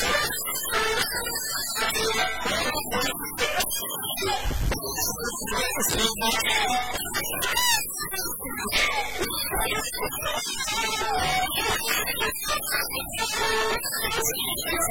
Thank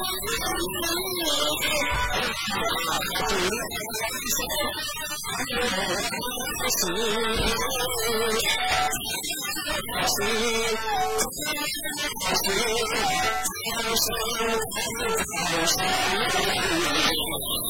I'm sorry, I'm sorry, I'm I'm sorry, I'm sorry, I'm I'm sorry, I'm sorry, I'm I'm sorry, I'm sorry, I'm